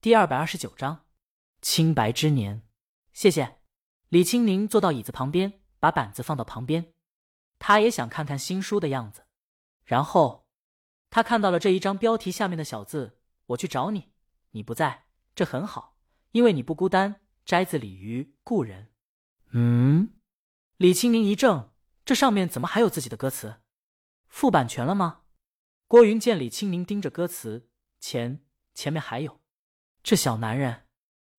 第二百二十九章，清白之年。谢谢。李青宁坐到椅子旁边，把板子放到旁边。他也想看看新书的样子。然后，他看到了这一张标题下面的小字：“我去找你，你不在，这很好，因为你不孤单。”摘自鲤鱼故人。嗯，李青宁一怔，这上面怎么还有自己的歌词？付版权了吗？郭云见李青宁盯着歌词，前前面还有。这小男人，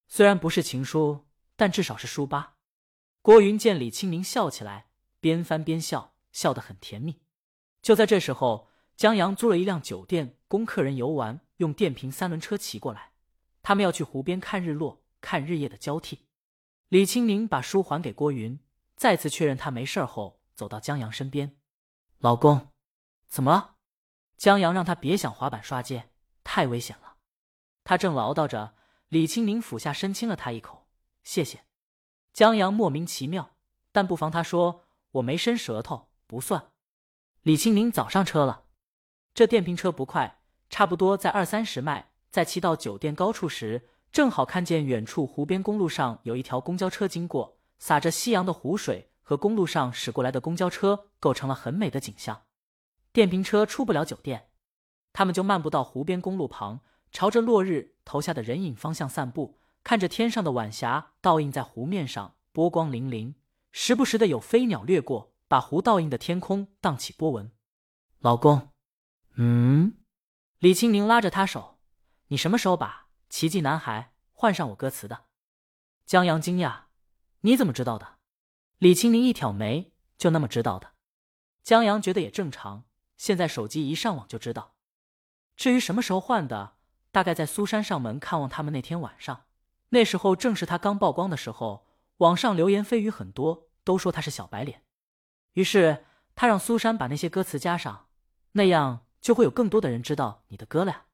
虽然不是情书，但至少是书吧。郭云见李青明笑起来，边翻边笑，笑得很甜蜜。就在这时候，江阳租了一辆酒店供客人游玩，用电瓶三轮车骑过来。他们要去湖边看日落，看日夜的交替。李青明把书还给郭云，再次确认他没事后，走到江阳身边：“老公，怎么了？”江阳让他别想滑板刷街，太危险了。他正唠叨着，李青宁俯下身亲了他一口：“谢谢。”江阳莫名其妙，但不妨他说：“我没伸舌头，不算。”李青宁早上车了，这电瓶车不快，差不多在二三十迈。在骑到酒店高处时，正好看见远处湖边公路上有一条公交车经过，洒着夕阳的湖水和公路上驶过来的公交车构成了很美的景象。电瓶车出不了酒店，他们就漫步到湖边公路旁，朝着落日投下的人影方向散步，看着天上的晚霞倒映在湖面上，波光粼粼，时不时的有飞鸟掠过。把湖倒映的天空荡起波纹，老公，嗯，李青宁拉着他手，你什么时候把《奇迹男孩》换上我歌词的？江阳惊讶，你怎么知道的？李青宁一挑眉，就那么知道的。江阳觉得也正常，现在手机一上网就知道。至于什么时候换的，大概在苏珊上门看望他们那天晚上，那时候正是他刚曝光的时候，网上流言蜚语很多，都说他是小白脸。于是他让苏珊把那些歌词加上，那样就会有更多的人知道你的歌了。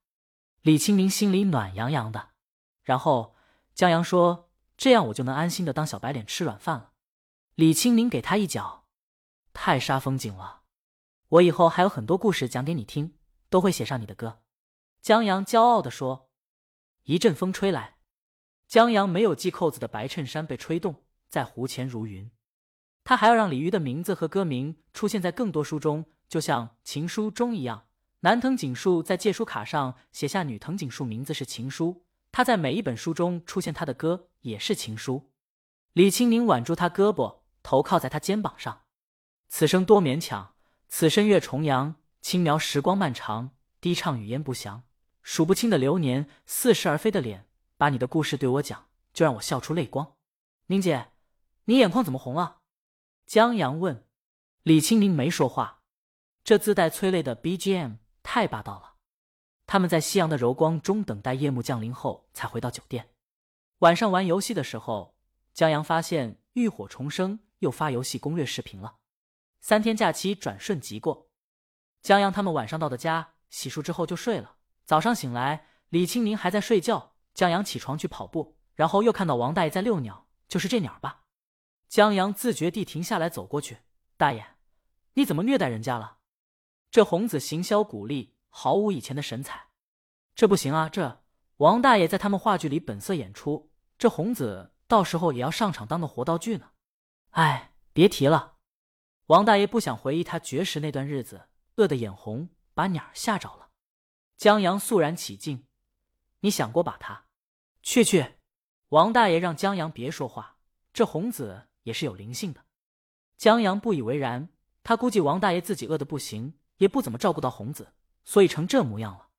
李清明心里暖洋洋的。然后江阳说：“这样我就能安心的当小白脸吃软饭了。”李清明给他一脚：“太煞风景了，我以后还有很多故事讲给你听，都会写上你的歌。”江阳骄傲的说。一阵风吹来，江阳没有系扣子的白衬衫被吹动，在湖前如云。他还要让鲤鱼的名字和歌名出现在更多书中，就像《情书》中一样。男藤井树在借书卡上写下女藤井树名字是情书，他在每一本书中出现，他的歌也是情书。李青宁挽住他胳膊，头靠在他肩膀上。此生多勉强，此生月重阳，轻描时光漫长，低唱语焉不详，数不清的流年，似是而非的脸，把你的故事对我讲，就让我笑出泪光。宁姐，你眼眶怎么红了？江阳问：“李青宁没说话。这自带催泪的 BGM 太霸道了。”他们在夕阳的柔光中等待夜幕降临后，才回到酒店。晚上玩游戏的时候，江阳发现浴火重生又发游戏攻略视频了。三天假期转瞬即过，江阳他们晚上到的家，洗漱之后就睡了。早上醒来，李青宁还在睡觉。江阳起床去跑步，然后又看到王大爷在遛鸟，就是这鸟吧。江阳自觉地停下来，走过去：“大爷，你怎么虐待人家了？”这红子行销鼓励，毫无以前的神采。这不行啊！这王大爷在他们话剧里本色演出，这红子到时候也要上场当个活道具呢。哎，别提了。王大爷不想回忆他绝食那段日子，饿得眼红，把鸟吓着了。江阳肃然起敬：“你想过把他……去去！”王大爷让江阳别说话。这红子。也是有灵性的，江阳不以为然。他估计王大爷自己饿得不行，也不怎么照顾到红子，所以成这模样了。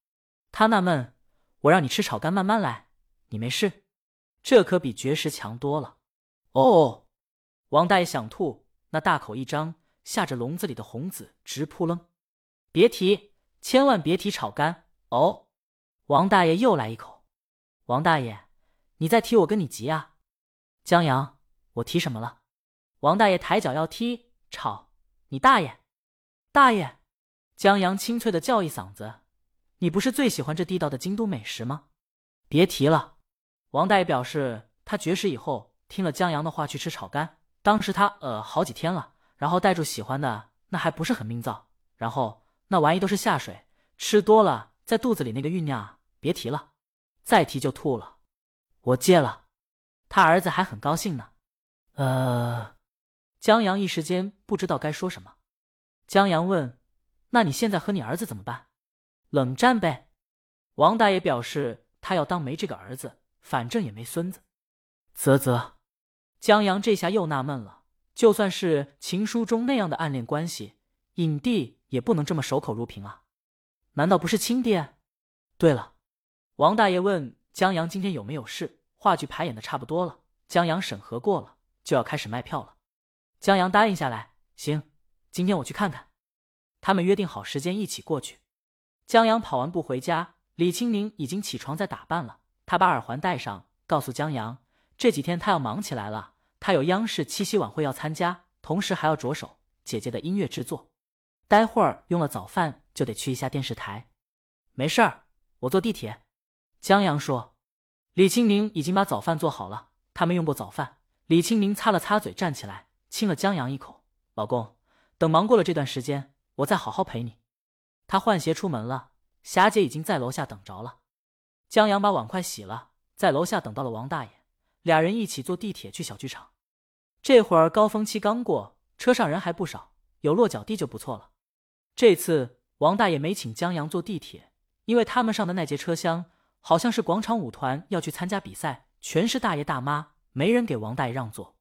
他纳闷：我让你吃炒肝，慢慢来，你没事，这可比绝食强多了。哦，王大爷想吐，那大口一张，吓着笼子里的红子直扑棱。别提，千万别提炒肝哦。王大爷又来一口。王大爷，你再提，我跟你急啊。江阳。我提什么了？王大爷抬脚要踢，吵你大爷！大爷！江阳清脆的叫一嗓子：“你不是最喜欢这地道的京都美食吗？”别提了。王大爷表示，他绝食以后听了江阳的话去吃炒肝，当时他呃好几天了，然后带住喜欢的，那还不是很命造？然后那玩意都是下水，吃多了在肚子里那个酝酿，别提了。再提就吐了。我戒了，他儿子还很高兴呢。呃，江阳一时间不知道该说什么。江阳问：“那你现在和你儿子怎么办？”冷战呗。王大爷表示他要当没这个儿子，反正也没孙子。啧啧，江阳这下又纳闷了。就算是情书中那样的暗恋关系，影帝也不能这么守口如瓶啊！难道不是亲爹？对了，王大爷问江阳今天有没有事？话剧排演的差不多了，江阳审核过了，就要开始卖票了。江阳答应下来，行，今天我去看看。他们约定好时间一起过去。江阳跑完步回家，李青宁已经起床在打扮了。他把耳环戴上，告诉江阳，这几天他要忙起来了。他有央视七夕晚会要参加，同时还要着手姐姐的音乐制作。待会儿用了早饭就得去一下电视台。没事儿，我坐地铁。江阳说。李青宁已经把早饭做好了，他们用过早饭。李青宁擦了擦嘴，站起来亲了江阳一口。老公，等忙过了这段时间，我再好好陪你。他换鞋出门了，霞姐已经在楼下等着了。江阳把碗筷洗了，在楼下等到了王大爷。俩人一起坐地铁去小剧场。这会儿高峰期刚过，车上人还不少，有落脚地就不错了。这次王大爷没请江阳坐地铁，因为他们上的那节车厢好像是广场舞团要去参加比赛，全是大爷大妈，没人给王大爷让座。